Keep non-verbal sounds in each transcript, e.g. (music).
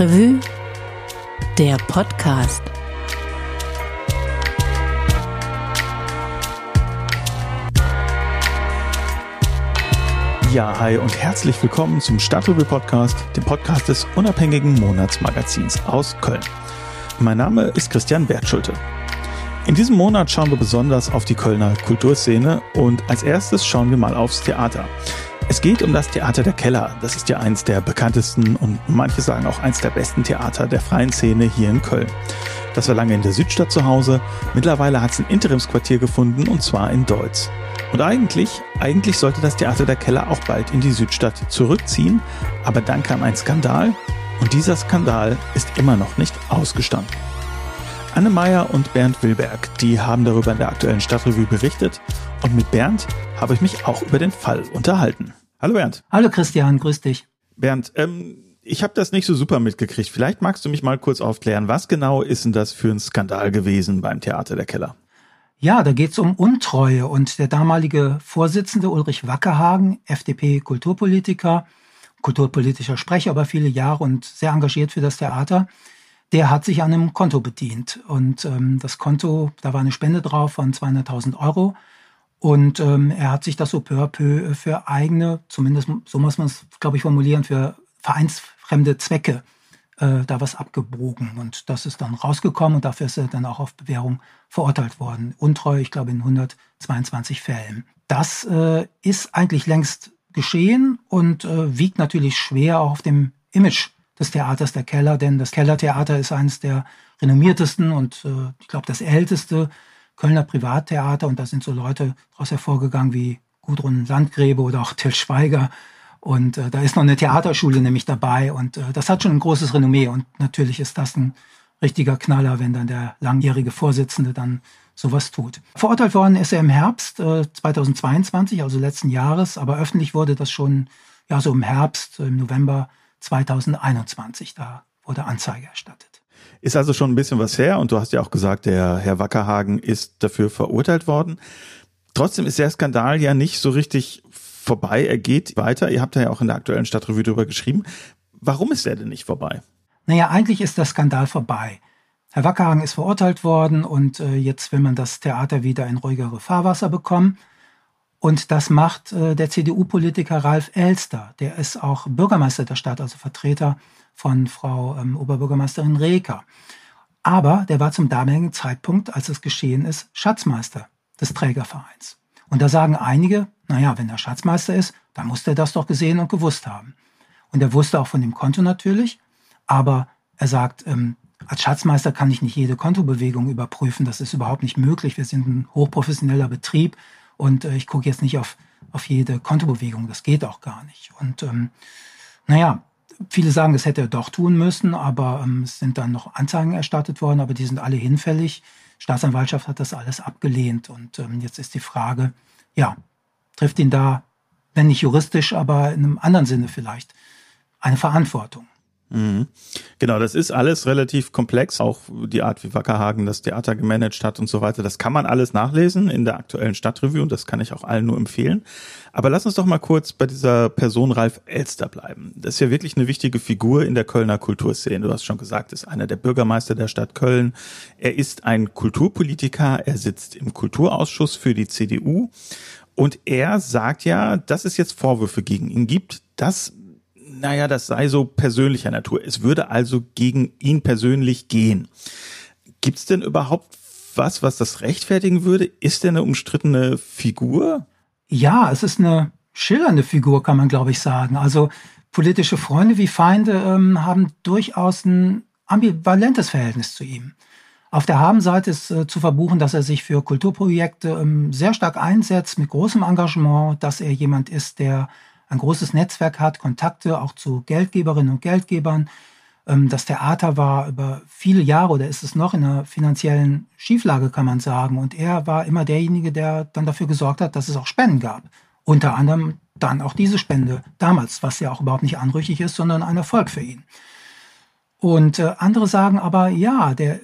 Stadtrevue, der Podcast. Ja, hi und herzlich willkommen zum Stadtrevue Podcast, dem Podcast des unabhängigen Monatsmagazins aus Köln. Mein Name ist Christian Bertschulte. In diesem Monat schauen wir besonders auf die Kölner Kulturszene und als erstes schauen wir mal aufs Theater. Es geht um das Theater der Keller. Das ist ja eins der bekanntesten und manche sagen auch eins der besten Theater der freien Szene hier in Köln. Das war lange in der Südstadt zu Hause. Mittlerweile hat es ein Interimsquartier gefunden und zwar in Deutz. Und eigentlich, eigentlich sollte das Theater der Keller auch bald in die Südstadt zurückziehen, aber dann kam ein Skandal und dieser Skandal ist immer noch nicht ausgestanden. Anne Meyer und Bernd Wilberg, die haben darüber in der aktuellen Stadtrevue berichtet und mit Bernd habe ich mich auch über den Fall unterhalten. Hallo Bernd. Hallo Christian, grüß dich. Bernd, ähm, ich habe das nicht so super mitgekriegt. Vielleicht magst du mich mal kurz aufklären, was genau ist denn das für ein Skandal gewesen beim Theater der Keller? Ja, da geht's um Untreue und der damalige Vorsitzende Ulrich Wackerhagen, FDP-Kulturpolitiker, kulturpolitischer Sprecher über viele Jahre und sehr engagiert für das Theater, der hat sich an einem Konto bedient. Und ähm, das Konto, da war eine Spende drauf von 200.000 Euro. Und ähm, er hat sich das so peu à peu für eigene, zumindest so muss man es, glaube ich, formulieren, für vereinsfremde Zwecke äh, da was abgebogen. Und das ist dann rausgekommen und dafür ist er dann auch auf Bewährung verurteilt worden. Untreu, ich glaube, in 122 Fällen. Das äh, ist eigentlich längst geschehen und äh, wiegt natürlich schwer auch auf dem Image des Theaters der Keller, denn das Kellertheater ist eines der renommiertesten und äh, ich glaube das älteste Kölner Privattheater und da sind so Leute daraus hervorgegangen wie Gudrun Landgräbe oder auch Till Schweiger und äh, da ist noch eine Theaterschule nämlich dabei und äh, das hat schon ein großes Renommee und natürlich ist das ein richtiger Knaller, wenn dann der langjährige Vorsitzende dann sowas tut. Verurteilt worden ist er im Herbst äh, 2022, also letzten Jahres, aber öffentlich wurde das schon ja so im Herbst, im November 2021. Da wurde Anzeige erstattet. Ist also schon ein bisschen was her und du hast ja auch gesagt, der Herr Wackerhagen ist dafür verurteilt worden. Trotzdem ist der Skandal ja nicht so richtig vorbei. Er geht weiter. Ihr habt ja auch in der aktuellen Stadtrevue darüber geschrieben. Warum ist er denn nicht vorbei? Naja, eigentlich ist der Skandal vorbei. Herr Wackerhagen ist verurteilt worden und äh, jetzt will man das Theater wieder in ruhigere Fahrwasser bekommen. Und das macht äh, der CDU-Politiker Ralf Elster. Der ist auch Bürgermeister der Stadt, also Vertreter von Frau ähm, Oberbürgermeisterin Reker. Aber der war zum damaligen Zeitpunkt, als es geschehen ist, Schatzmeister des Trägervereins. Und da sagen einige, naja, wenn er Schatzmeister ist, dann muss er das doch gesehen und gewusst haben. Und er wusste auch von dem Konto natürlich, aber er sagt, ähm, als Schatzmeister kann ich nicht jede Kontobewegung überprüfen. Das ist überhaupt nicht möglich. Wir sind ein hochprofessioneller Betrieb. Und äh, ich gucke jetzt nicht auf, auf jede Kontobewegung, das geht auch gar nicht. Und ähm, naja, viele sagen, das hätte er doch tun müssen, aber ähm, es sind dann noch Anzeigen erstattet worden, aber die sind alle hinfällig. Staatsanwaltschaft hat das alles abgelehnt. Und ähm, jetzt ist die Frage, ja, trifft ihn da, wenn nicht juristisch, aber in einem anderen Sinne vielleicht, eine Verantwortung. Mhm. Genau, das ist alles relativ komplex. Auch die Art, wie Wackerhagen das Theater gemanagt hat und so weiter. Das kann man alles nachlesen in der aktuellen Stadtrevue und das kann ich auch allen nur empfehlen. Aber lass uns doch mal kurz bei dieser Person Ralf Elster bleiben. Das ist ja wirklich eine wichtige Figur in der Kölner Kulturszene. Du hast schon gesagt, ist einer der Bürgermeister der Stadt Köln. Er ist ein Kulturpolitiker. Er sitzt im Kulturausschuss für die CDU. Und er sagt ja, dass es jetzt Vorwürfe gegen ihn gibt, dass naja, das sei so persönlicher Natur. Es würde also gegen ihn persönlich gehen. Gibt es denn überhaupt was, was das rechtfertigen würde? Ist er eine umstrittene Figur? Ja, es ist eine schillernde Figur, kann man glaube ich sagen. Also politische Freunde wie Feinde ähm, haben durchaus ein ambivalentes Verhältnis zu ihm. Auf der Habenseite ist äh, zu verbuchen, dass er sich für Kulturprojekte ähm, sehr stark einsetzt, mit großem Engagement, dass er jemand ist, der ein großes Netzwerk hat, Kontakte auch zu Geldgeberinnen und Geldgebern. Ähm, das Theater war über viele Jahre oder ist es noch in einer finanziellen Schieflage, kann man sagen. Und er war immer derjenige, der dann dafür gesorgt hat, dass es auch Spenden gab. Unter anderem dann auch diese Spende damals, was ja auch überhaupt nicht anrüchig ist, sondern ein Erfolg für ihn. Und äh, andere sagen aber, ja, der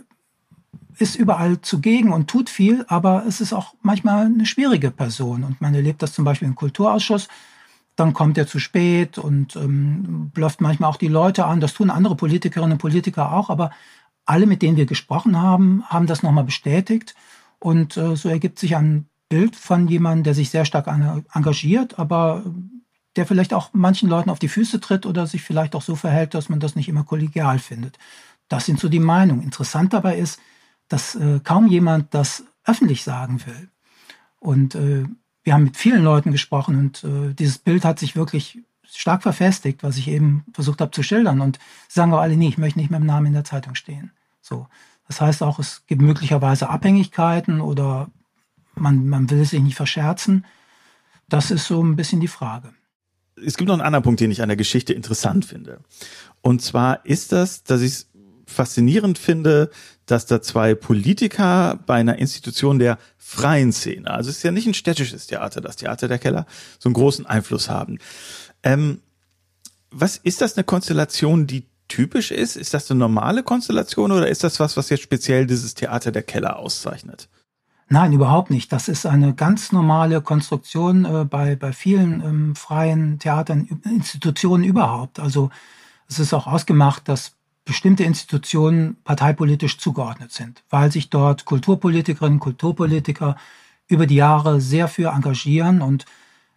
ist überall zugegen und tut viel, aber es ist auch manchmal eine schwierige Person. Und man erlebt das zum Beispiel im Kulturausschuss dann kommt er zu spät und ähm, blufft manchmal auch die Leute an. Das tun andere Politikerinnen und Politiker auch, aber alle, mit denen wir gesprochen haben, haben das nochmal bestätigt. Und äh, so ergibt sich ein Bild von jemandem, der sich sehr stark engagiert, aber der vielleicht auch manchen Leuten auf die Füße tritt oder sich vielleicht auch so verhält, dass man das nicht immer kollegial findet. Das sind so die Meinungen. Interessant dabei ist, dass äh, kaum jemand das öffentlich sagen will. Und äh, wir haben mit vielen Leuten gesprochen und äh, dieses Bild hat sich wirklich stark verfestigt, was ich eben versucht habe zu schildern. Und sagen auch alle, nee, ich möchte nicht mit dem Namen in der Zeitung stehen. So. Das heißt auch, es gibt möglicherweise Abhängigkeiten oder man, man will sich nicht verscherzen. Das ist so ein bisschen die Frage. Es gibt noch einen anderen Punkt, den ich an der Geschichte interessant finde. Und zwar ist das, dass ich es faszinierend finde, dass da zwei Politiker bei einer Institution der freien Szene, also es ist ja nicht ein städtisches Theater, das Theater der Keller, so einen großen Einfluss haben. Ähm, was ist das eine Konstellation, die typisch ist? Ist das eine normale Konstellation oder ist das was, was jetzt speziell dieses Theater der Keller auszeichnet? Nein, überhaupt nicht. Das ist eine ganz normale Konstruktion äh, bei, bei vielen ähm, freien Theatern, Institutionen überhaupt. Also es ist auch ausgemacht, dass bestimmte Institutionen parteipolitisch zugeordnet sind, weil sich dort Kulturpolitikerinnen, Kulturpolitiker über die Jahre sehr für engagieren und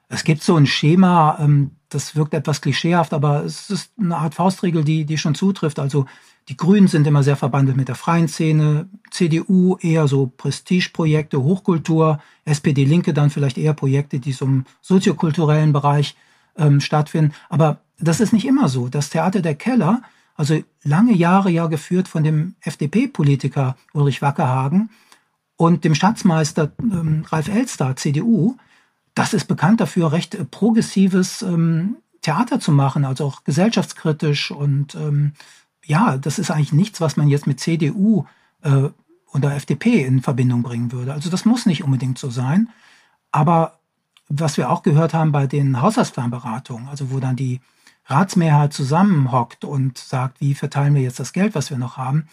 es gibt so ein Schema, ähm, das wirkt etwas klischeehaft, aber es ist eine Art Faustregel, die, die schon zutrifft. Also die Grünen sind immer sehr verbandelt mit der freien Szene, CDU eher so Prestigeprojekte, Hochkultur, SPD Linke dann vielleicht eher Projekte, die so im soziokulturellen Bereich ähm, stattfinden. Aber das ist nicht immer so. Das Theater der Keller also lange Jahre ja geführt von dem FDP-Politiker Ulrich Wackerhagen und dem Staatsmeister ähm, Ralf Elster, CDU. Das ist bekannt dafür, recht äh, progressives ähm, Theater zu machen, also auch gesellschaftskritisch. Und ähm, ja, das ist eigentlich nichts, was man jetzt mit CDU äh, oder FDP in Verbindung bringen würde. Also das muss nicht unbedingt so sein. Aber was wir auch gehört haben bei den Haushaltsplanberatungen, also wo dann die Ratsmehrheit zusammenhockt und sagt, wie verteilen wir jetzt das Geld, was wir noch haben,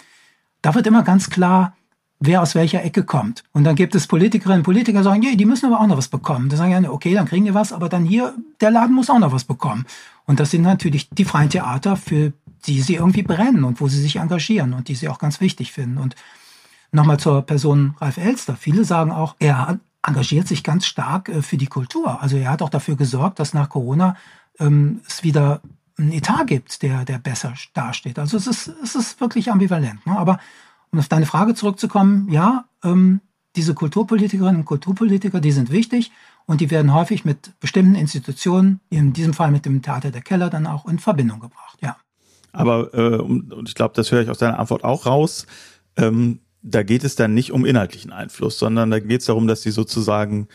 da wird immer ganz klar, wer aus welcher Ecke kommt. Und dann gibt es Politikerinnen und Politiker, die sagen, yeah, die müssen aber auch noch was bekommen. Die sagen ja, okay, dann kriegen die was, aber dann hier, der Laden muss auch noch was bekommen. Und das sind natürlich die freien Theater, für die sie irgendwie brennen und wo sie sich engagieren und die sie auch ganz wichtig finden. Und nochmal zur Person Ralf Elster. Viele sagen auch, er engagiert sich ganz stark äh, für die Kultur. Also er hat auch dafür gesorgt, dass nach Corona ähm, es wieder einen Etat gibt, der, der besser dasteht. Also es ist, es ist wirklich ambivalent. Ne? Aber um auf deine Frage zurückzukommen, ja, ähm, diese Kulturpolitikerinnen und Kulturpolitiker, die sind wichtig und die werden häufig mit bestimmten Institutionen, in diesem Fall mit dem Theater der Keller, dann auch in Verbindung gebracht, ja. Aber, äh, und ich glaube, das höre ich aus deiner Antwort auch raus, ähm, da geht es dann nicht um inhaltlichen Einfluss, sondern da geht es darum, dass sie sozusagen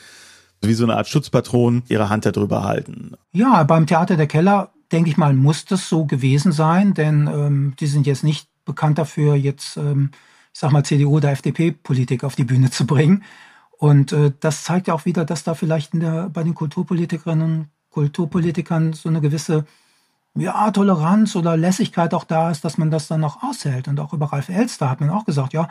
wie so eine Art Schutzpatron ihre Hand darüber halten. Ja, beim Theater der Keller, denke ich mal, muss das so gewesen sein, denn ähm, die sind jetzt nicht bekannt dafür, jetzt, ähm, ich sag mal, CDU oder FDP-Politik auf die Bühne zu bringen. Und äh, das zeigt ja auch wieder, dass da vielleicht der, bei den Kulturpolitikerinnen und Kulturpolitikern so eine gewisse ja, Toleranz oder Lässigkeit auch da ist, dass man das dann noch aushält. Und auch über Ralf Elster hat man auch gesagt, ja,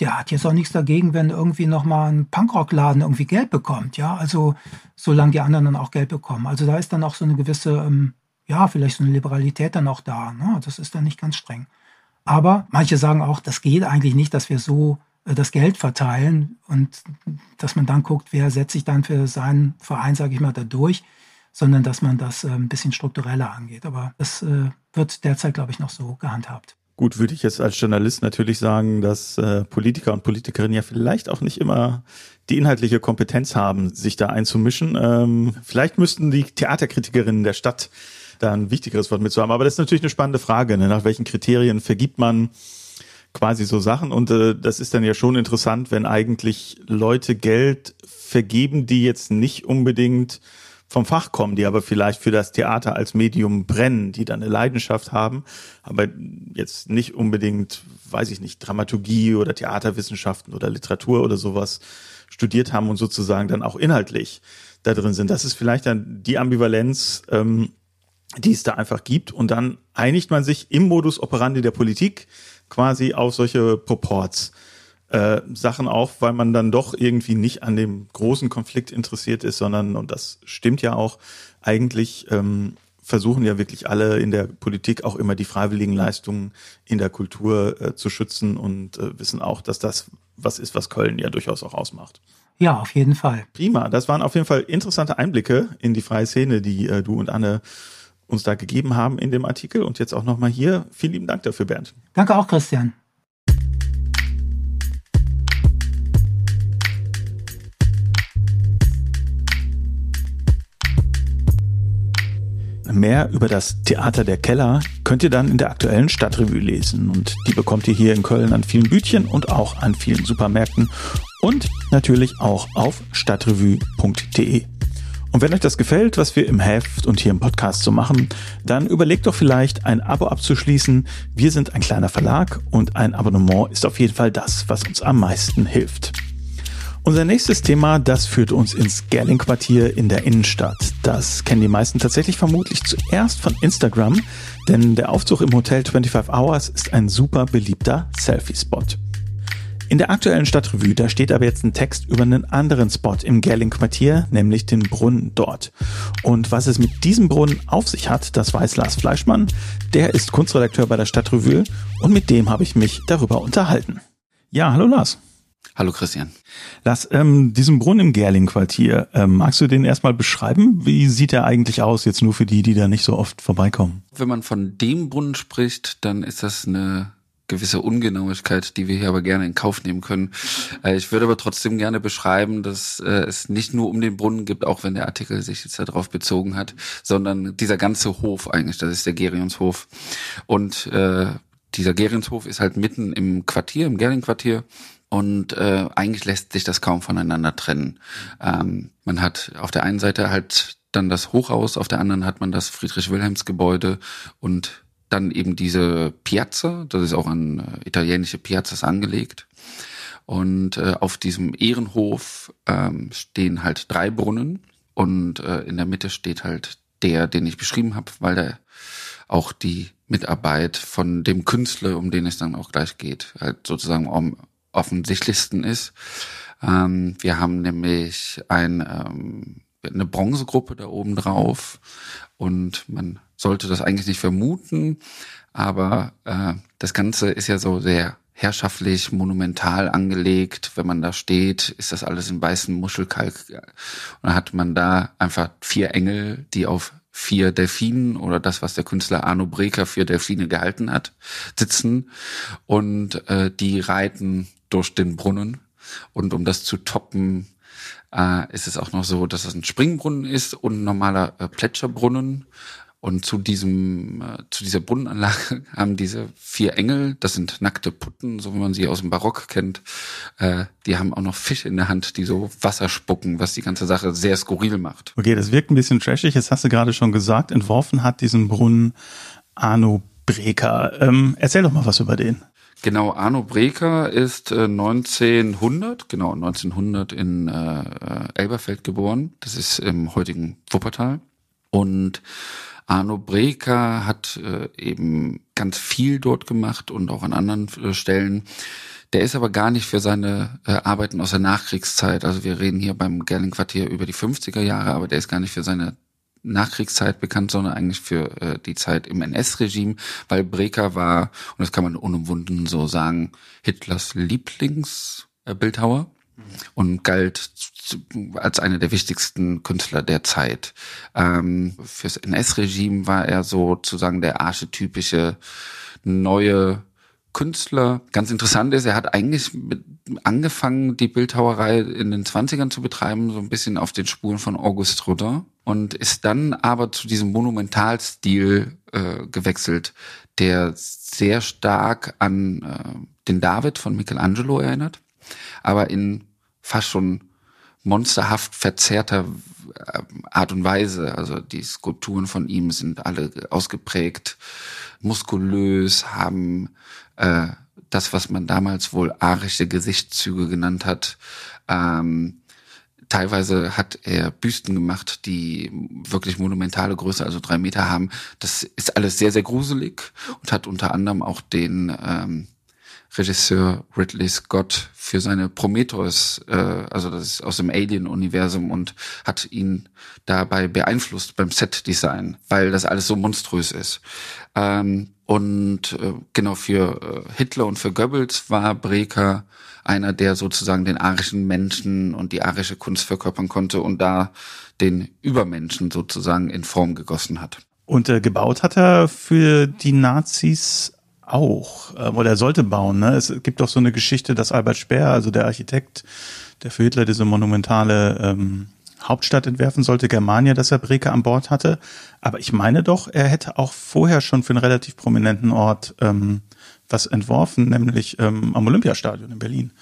der hat jetzt auch nichts dagegen, wenn irgendwie nochmal ein Punkrockladen irgendwie Geld bekommt, ja. Also solange die anderen dann auch Geld bekommen. Also da ist dann auch so eine gewisse, ähm, ja, vielleicht so eine Liberalität dann auch da. Ne? Das ist dann nicht ganz streng. Aber manche sagen auch, das geht eigentlich nicht, dass wir so äh, das Geld verteilen und dass man dann guckt, wer setzt sich dann für seinen Verein, sage ich mal, da durch, sondern dass man das äh, ein bisschen struktureller angeht. Aber das äh, wird derzeit, glaube ich, noch so gehandhabt. Gut, würde ich jetzt als Journalist natürlich sagen, dass äh, Politiker und Politikerinnen ja vielleicht auch nicht immer die inhaltliche Kompetenz haben, sich da einzumischen. Ähm, vielleicht müssten die Theaterkritikerinnen der Stadt da ein wichtigeres Wort mitzuhaben. Aber das ist natürlich eine spannende Frage. Ne? Nach welchen Kriterien vergibt man quasi so Sachen? Und äh, das ist dann ja schon interessant, wenn eigentlich Leute Geld vergeben, die jetzt nicht unbedingt vom Fach kommen, die aber vielleicht für das Theater als Medium brennen, die dann eine Leidenschaft haben, aber jetzt nicht unbedingt, weiß ich nicht, Dramaturgie oder Theaterwissenschaften oder Literatur oder sowas studiert haben und sozusagen dann auch inhaltlich da drin sind. Das ist vielleicht dann die Ambivalenz, ähm, die es da einfach gibt. Und dann einigt man sich im Modus operandi der Politik quasi auf solche Proports. Äh, Sachen auch, weil man dann doch irgendwie nicht an dem großen Konflikt interessiert ist, sondern, und das stimmt ja auch, eigentlich ähm, versuchen ja wirklich alle in der Politik auch immer die freiwilligen Leistungen in der Kultur äh, zu schützen und äh, wissen auch, dass das was ist, was Köln ja durchaus auch ausmacht. Ja, auf jeden Fall. Prima. Das waren auf jeden Fall interessante Einblicke in die freie Szene, die äh, du und Anne uns da gegeben haben in dem Artikel. Und jetzt auch nochmal hier. Vielen lieben Dank dafür, Bernd. Danke auch, Christian. Mehr über das Theater der Keller könnt ihr dann in der aktuellen Stadtrevue lesen. Und die bekommt ihr hier in Köln an vielen Bütchen und auch an vielen Supermärkten und natürlich auch auf stadtrevue.de. Und wenn euch das gefällt, was wir im Heft und hier im Podcast so machen, dann überlegt doch vielleicht ein Abo abzuschließen. Wir sind ein kleiner Verlag und ein Abonnement ist auf jeden Fall das, was uns am meisten hilft. Unser nächstes Thema, das führt uns ins Gerling-Quartier in der Innenstadt. Das kennen die meisten tatsächlich vermutlich zuerst von Instagram, denn der Aufzug im Hotel 25 Hours ist ein super beliebter Selfie-Spot. In der aktuellen Stadtrevue, da steht aber jetzt ein Text über einen anderen Spot im Gerling-Quartier, nämlich den Brunnen dort. Und was es mit diesem Brunnen auf sich hat, das weiß Lars Fleischmann. Der ist Kunstredakteur bei der Stadtrevue und mit dem habe ich mich darüber unterhalten. Ja, hallo Lars. Hallo Christian. Lass ähm, diesen Brunnen im Gerling-Quartier, ähm, magst du den erstmal beschreiben? Wie sieht er eigentlich aus, jetzt nur für die, die da nicht so oft vorbeikommen? Wenn man von dem Brunnen spricht, dann ist das eine gewisse Ungenauigkeit, die wir hier aber gerne in Kauf nehmen können. Äh, ich würde aber trotzdem gerne beschreiben, dass äh, es nicht nur um den Brunnen gibt, auch wenn der Artikel sich jetzt darauf bezogen hat, sondern dieser ganze Hof eigentlich, das ist der Gerionshof. Und äh, dieser Gerionshof ist halt mitten im Quartier, im Gering-Quartier und äh, eigentlich lässt sich das kaum voneinander trennen. Ähm, man hat auf der einen Seite halt dann das Hochhaus, auf der anderen hat man das Friedrich-Wilhelms-Gebäude und dann eben diese Piazza, das ist auch an äh, italienische Piazzas angelegt. Und äh, auf diesem Ehrenhof ähm, stehen halt drei Brunnen und äh, in der Mitte steht halt der, den ich beschrieben habe, weil der auch die Mitarbeit von dem Künstler, um den es dann auch gleich geht, halt sozusagen um, offensichtlichsten ist. Ähm, wir haben nämlich ein, ähm, eine Bronzegruppe da oben drauf und man sollte das eigentlich nicht vermuten, aber äh, das Ganze ist ja so sehr herrschaftlich, monumental angelegt. Wenn man da steht, ist das alles in weißem Muschelkalk. Und dann hat man da einfach vier Engel, die auf vier Delfinen oder das, was der Künstler Arno Breker für Delfine gehalten hat, sitzen und äh, die reiten durch den Brunnen. Und um das zu toppen, äh, ist es auch noch so, dass es ein Springbrunnen ist und ein normaler äh, Plätscherbrunnen. Und zu diesem, äh, zu dieser Brunnenanlage (laughs) haben diese vier Engel, das sind nackte Putten, so wie man sie aus dem Barock kennt, äh, die haben auch noch Fische in der Hand, die so Wasser spucken, was die ganze Sache sehr skurril macht. Okay, das wirkt ein bisschen trashig. Jetzt hast du gerade schon gesagt, entworfen hat diesen Brunnen Arno Breker. Ähm, erzähl doch mal was über den. Genau, Arno Breker ist äh, 1900, genau 1900 in äh, Elberfeld geboren. Das ist im heutigen Wuppertal. Und Arno Breker hat äh, eben ganz viel dort gemacht und auch an anderen äh, Stellen. Der ist aber gar nicht für seine äh, Arbeiten aus der Nachkriegszeit, also wir reden hier beim Gerling-Quartier über die 50er Jahre, aber der ist gar nicht für seine Nachkriegszeit bekannt, sondern eigentlich für äh, die Zeit im NS-Regime, weil Breker war, und das kann man unumwunden so sagen, Hitlers Lieblingsbildhauer mhm. und galt als einer der wichtigsten Künstler der Zeit. Ähm, fürs NS-Regime war er sozusagen der archetypische neue Künstler. Ganz interessant ist, er hat eigentlich angefangen, die Bildhauerei in den Zwanzigern zu betreiben, so ein bisschen auf den Spuren von Auguste Rodin und ist dann aber zu diesem Monumentalstil äh, gewechselt, der sehr stark an äh, den David von Michelangelo erinnert, aber in fast schon monsterhaft verzerrter äh, Art und Weise. Also die Skulpturen von ihm sind alle ausgeprägt muskulös, haben äh, das, was man damals wohl arische Gesichtszüge genannt hat. Ähm, teilweise hat er Büsten gemacht, die wirklich monumentale Größe, also drei Meter haben. Das ist alles sehr, sehr gruselig und hat unter anderem auch den ähm, Regisseur Ridley Scott für seine Prometheus, äh, also das ist aus dem Alien-Universum und hat ihn dabei beeinflusst beim Set-Design, weil das alles so monströs ist. Ähm, und äh, genau für äh, Hitler und für Goebbels war Breker einer, der sozusagen den arischen Menschen und die arische Kunst verkörpern konnte und da den Übermenschen sozusagen in Form gegossen hat. Und äh, gebaut hat er für die Nazis auch, äh, oder er sollte bauen. Ne? Es gibt doch so eine Geschichte, dass Albert Speer, also der Architekt, der für Hitler diese monumentale ähm, Hauptstadt entwerfen sollte, Germania, dass er Breke an Bord hatte. Aber ich meine doch, er hätte auch vorher schon für einen relativ prominenten Ort ähm, was entworfen, nämlich ähm, am Olympiastadion in Berlin,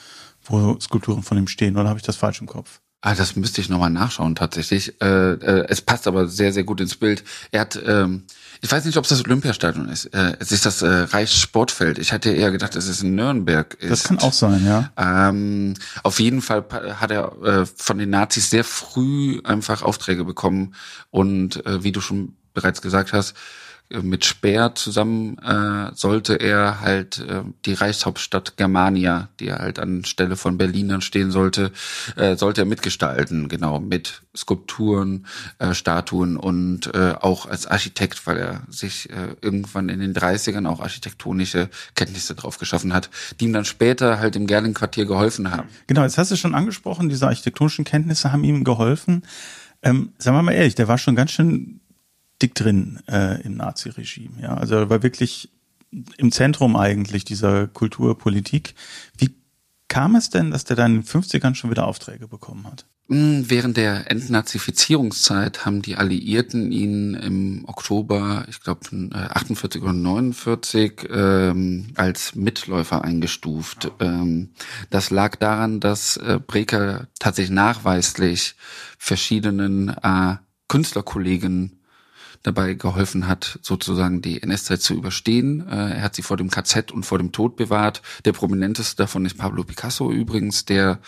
wo Skulpturen von ihm stehen. Oder habe ich das falsch im Kopf? Ah, das müsste ich nochmal nachschauen tatsächlich. Äh, äh, es passt aber sehr, sehr gut ins Bild. Er hat, ähm, ich weiß nicht, ob es das Olympiastadion ist. Äh, es ist das äh, Reichssportfeld. Ich hatte eher gedacht, dass es in Nürnberg ist. Das kann auch sein, ja. Ähm, auf jeden Fall hat er äh, von den Nazis sehr früh einfach Aufträge bekommen. Und äh, wie du schon bereits gesagt hast, mit Speer zusammen äh, sollte er halt äh, die Reichshauptstadt Germania, die er halt anstelle von Berlin dann stehen sollte, äh, sollte er mitgestalten, genau, mit Skulpturen, äh, Statuen und äh, auch als Architekt, weil er sich äh, irgendwann in den 30ern auch architektonische Kenntnisse drauf geschaffen hat, die ihm dann später halt im Gerling-Quartier geholfen haben. Genau, jetzt hast du schon angesprochen, diese architektonischen Kenntnisse haben ihm geholfen. Ähm, sagen wir mal ehrlich, der war schon ganz schön dick drin äh, im Nazi-Regime. Ja, also war wirklich im Zentrum eigentlich dieser Kulturpolitik. Wie kam es denn, dass der dann in den 50ern schon wieder Aufträge bekommen hat? Hm, während der Entnazifizierungszeit haben die Alliierten ihn im Oktober, ich glaube 48 oder 49, ähm, als Mitläufer eingestuft. Ähm, das lag daran, dass äh, Breker tatsächlich nachweislich verschiedenen äh, Künstlerkollegen dabei geholfen hat, sozusagen die NS-Zeit zu überstehen. Äh, er hat sie vor dem KZ und vor dem Tod bewahrt. Der prominenteste davon ist Pablo Picasso übrigens, der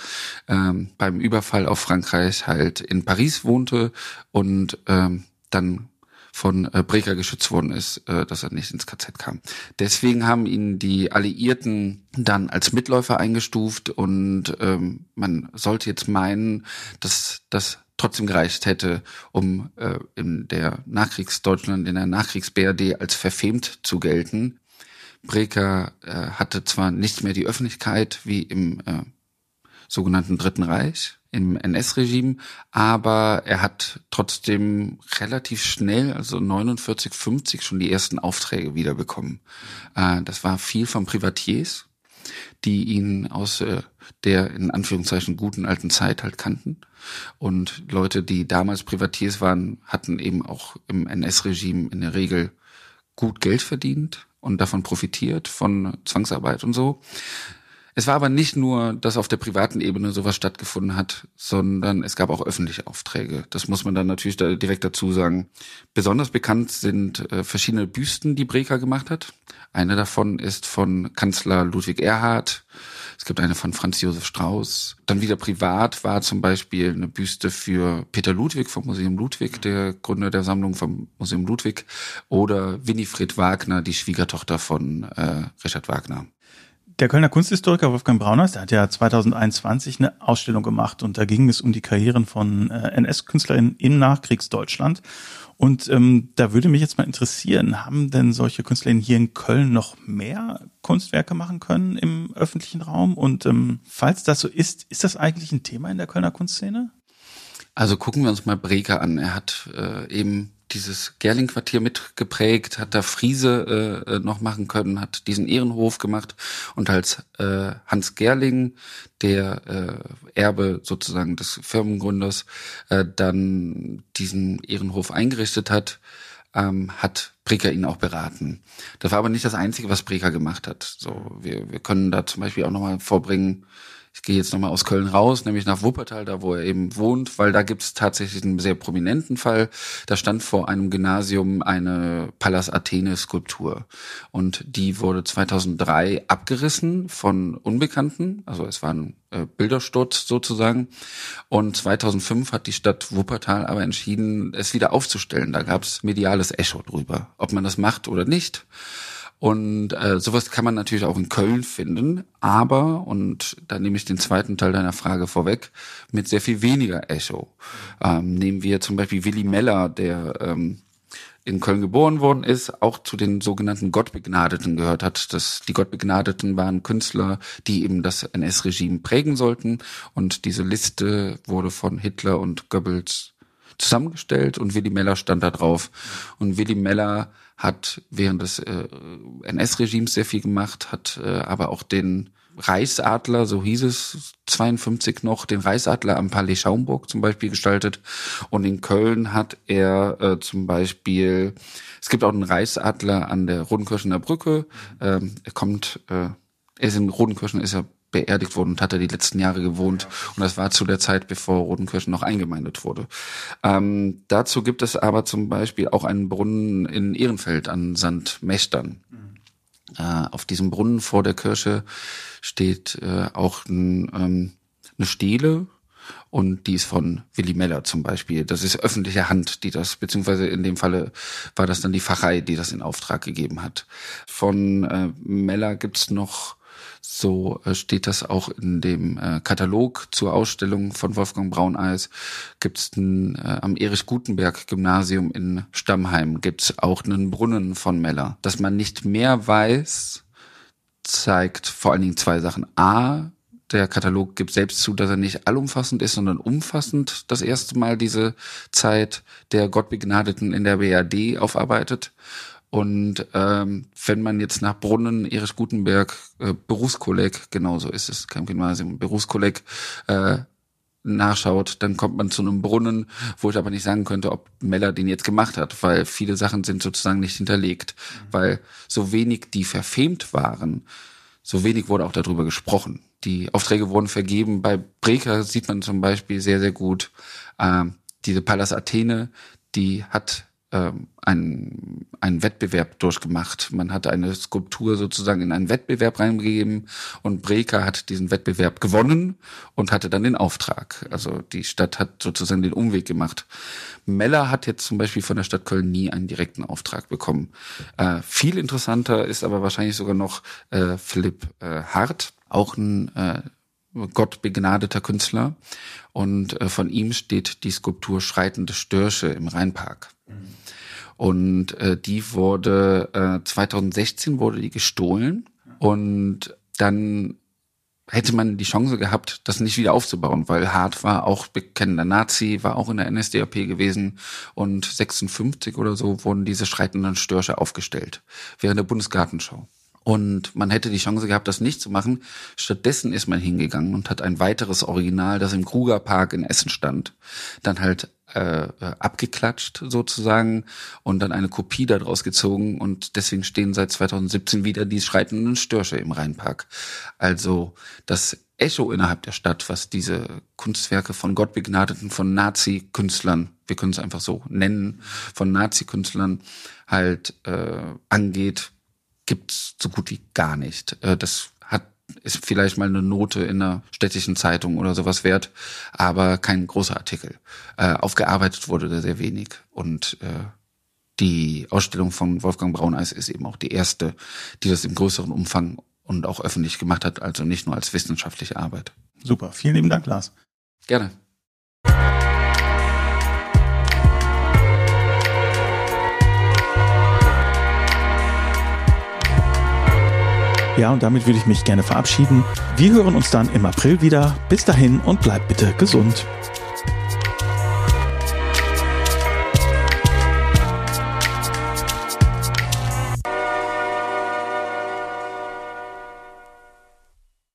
ähm, beim Überfall auf Frankreich halt in Paris wohnte und ähm, dann von äh, Breker geschützt worden ist, äh, dass er nicht ins KZ kam. Deswegen haben ihn die Alliierten dann als Mitläufer eingestuft und ähm, man sollte jetzt meinen, dass das trotzdem gereicht hätte, um äh, in der Nachkriegsdeutschland, in der Nachkriegs-BRD als verfemt zu gelten. Breker äh, hatte zwar nicht mehr die Öffentlichkeit wie im äh, sogenannten Dritten Reich, im NS-Regime, aber er hat trotzdem relativ schnell, also 49, 50 schon die ersten Aufträge wiederbekommen. Äh, das war viel von Privatiers, die ihn aus äh, der in Anführungszeichen guten alten Zeit halt kannten. Und Leute, die damals Privatiers waren, hatten eben auch im NS-Regime in der Regel gut Geld verdient und davon profitiert, von Zwangsarbeit und so. Es war aber nicht nur, dass auf der privaten Ebene sowas stattgefunden hat, sondern es gab auch öffentliche Aufträge. Das muss man dann natürlich da direkt dazu sagen. Besonders bekannt sind äh, verschiedene Büsten, die Breker gemacht hat. Eine davon ist von Kanzler Ludwig Erhard. Es gibt eine von Franz Josef Strauß. Dann wieder privat war zum Beispiel eine Büste für Peter Ludwig vom Museum Ludwig, der Gründer der Sammlung vom Museum Ludwig, oder Winifred Wagner, die Schwiegertochter von äh, Richard Wagner. Der Kölner Kunsthistoriker Wolfgang Brauners, der hat ja 2021 eine Ausstellung gemacht und da ging es um die Karrieren von äh, NS-Künstlerinnen in Nachkriegsdeutschland. Und ähm, da würde mich jetzt mal interessieren, haben denn solche Künstlerinnen hier in Köln noch mehr Kunstwerke machen können im öffentlichen Raum? Und ähm, falls das so ist, ist das eigentlich ein Thema in der Kölner Kunstszene? Also gucken wir uns mal Breker an. Er hat äh, eben dieses Gerling-Quartier mitgeprägt, hat da Friese äh, äh, noch machen können, hat diesen Ehrenhof gemacht und als äh, Hans Gerling, der äh, Erbe sozusagen des Firmengründers, äh, dann diesen Ehrenhof eingerichtet hat, ähm, hat Breker ihn auch beraten. Das war aber nicht das Einzige, was Breker gemacht hat. So, wir, wir können da zum Beispiel auch nochmal vorbringen, ich gehe jetzt nochmal aus Köln raus, nämlich nach Wuppertal, da wo er eben wohnt, weil da gibt es tatsächlich einen sehr prominenten Fall. Da stand vor einem Gymnasium eine Pallas Athene Skulptur und die wurde 2003 abgerissen von Unbekannten, also es war ein äh, Bildersturz sozusagen und 2005 hat die Stadt Wuppertal aber entschieden, es wieder aufzustellen. Da gab es mediales Echo drüber, ob man das macht oder nicht. Und äh, sowas kann man natürlich auch in Köln finden, aber, und da nehme ich den zweiten Teil deiner Frage vorweg, mit sehr viel weniger Echo. Ähm, nehmen wir zum Beispiel Willi Meller, der ähm, in Köln geboren worden ist, auch zu den sogenannten Gottbegnadeten gehört hat. Das, die Gottbegnadeten waren Künstler, die eben das NS-Regime prägen sollten. Und diese Liste wurde von Hitler und Goebbels zusammengestellt und Willy Meller stand da drauf. Und Willy Meller hat während des äh, NS-Regimes sehr viel gemacht, hat äh, aber auch den Reichsadler, so hieß es 52 noch, den Reichsadler am Palais Schaumburg zum Beispiel gestaltet. Und in Köln hat er äh, zum Beispiel, es gibt auch einen Reichsadler an der Rodenkirchener Brücke. Ähm, er kommt, äh, er ist in Rodenkirchen, ist er beerdigt worden und hat er die letzten Jahre gewohnt. Und das war zu der Zeit, bevor Rodenkirchen noch eingemeindet wurde. Ähm, dazu gibt es aber zum Beispiel auch einen Brunnen in Ehrenfeld an St. Mechtern. Mhm. Äh, auf diesem Brunnen vor der Kirche steht äh, auch ein, ähm, eine Stele, und die ist von Willi Meller zum Beispiel. Das ist öffentliche Hand, die das, beziehungsweise in dem Falle war das dann die Pfarrei, die das in Auftrag gegeben hat. Von äh, Meller gibt's noch so äh, steht das auch in dem äh, Katalog zur Ausstellung von Wolfgang Brauneis. Gibt es äh, am Erich Gutenberg Gymnasium in Stammheim gibt's auch einen Brunnen von Meller. Dass man nicht mehr weiß, zeigt vor allen Dingen zwei Sachen. A, der Katalog gibt selbst zu, dass er nicht allumfassend ist, sondern umfassend das erste Mal diese Zeit der Gottbegnadeten in der BRD aufarbeitet. Und ähm, wenn man jetzt nach Brunnen, Erich Gutenberg, äh, Berufskolleg, genauso ist es, kein Gymnasium, Berufskolleg, äh, nachschaut, dann kommt man zu einem Brunnen, wo ich aber nicht sagen könnte, ob Meller den jetzt gemacht hat, weil viele Sachen sind sozusagen nicht hinterlegt, mhm. weil so wenig die verfemt waren, so wenig wurde auch darüber gesprochen. Die Aufträge wurden vergeben. Bei Breker sieht man zum Beispiel sehr, sehr gut, äh, diese Pallas Athene, die hat einen, einen Wettbewerb durchgemacht. Man hat eine Skulptur sozusagen in einen Wettbewerb reingegeben und Breker hat diesen Wettbewerb gewonnen und hatte dann den Auftrag. Also die Stadt hat sozusagen den Umweg gemacht. Meller hat jetzt zum Beispiel von der Stadt Köln nie einen direkten Auftrag bekommen. Äh, viel interessanter ist aber wahrscheinlich sogar noch äh, Philipp äh, Hart, auch ein äh, Gott begnadeter Künstler. Und äh, von ihm steht die Skulptur Schreitende Störche im Rheinpark. Und äh, die wurde äh, 2016 wurde die gestohlen und dann hätte man die Chance gehabt, das nicht wieder aufzubauen, weil Hart war auch bekennender Nazi, war auch in der NSDAP gewesen und 56 oder so wurden diese schreitenden Störche aufgestellt während der Bundesgartenschau. Und man hätte die Chance gehabt, das nicht zu machen. Stattdessen ist man hingegangen und hat ein weiteres Original, das im Krugerpark in Essen stand, dann halt äh, abgeklatscht sozusagen und dann eine Kopie daraus gezogen und deswegen stehen seit 2017 wieder die schreitenden Störche im Rheinpark. Also das Echo innerhalb der Stadt, was diese Kunstwerke von Gottbegnadeten, von Nazi-Künstlern, wir können es einfach so nennen, von Nazi-Künstlern halt äh, angeht, gibt's so gut wie gar nicht. Äh, das hat ist vielleicht mal eine Note in einer städtischen Zeitung oder sowas wert, aber kein großer Artikel. Äh, aufgearbeitet wurde da sehr wenig und äh, die Ausstellung von Wolfgang Brauneis ist eben auch die erste, die das im größeren Umfang und auch öffentlich gemacht hat, also nicht nur als wissenschaftliche Arbeit. Super, vielen lieben Dank, Lars. Gerne. Ja, und damit würde ich mich gerne verabschieden. Wir hören uns dann im April wieder. Bis dahin und bleibt bitte gesund.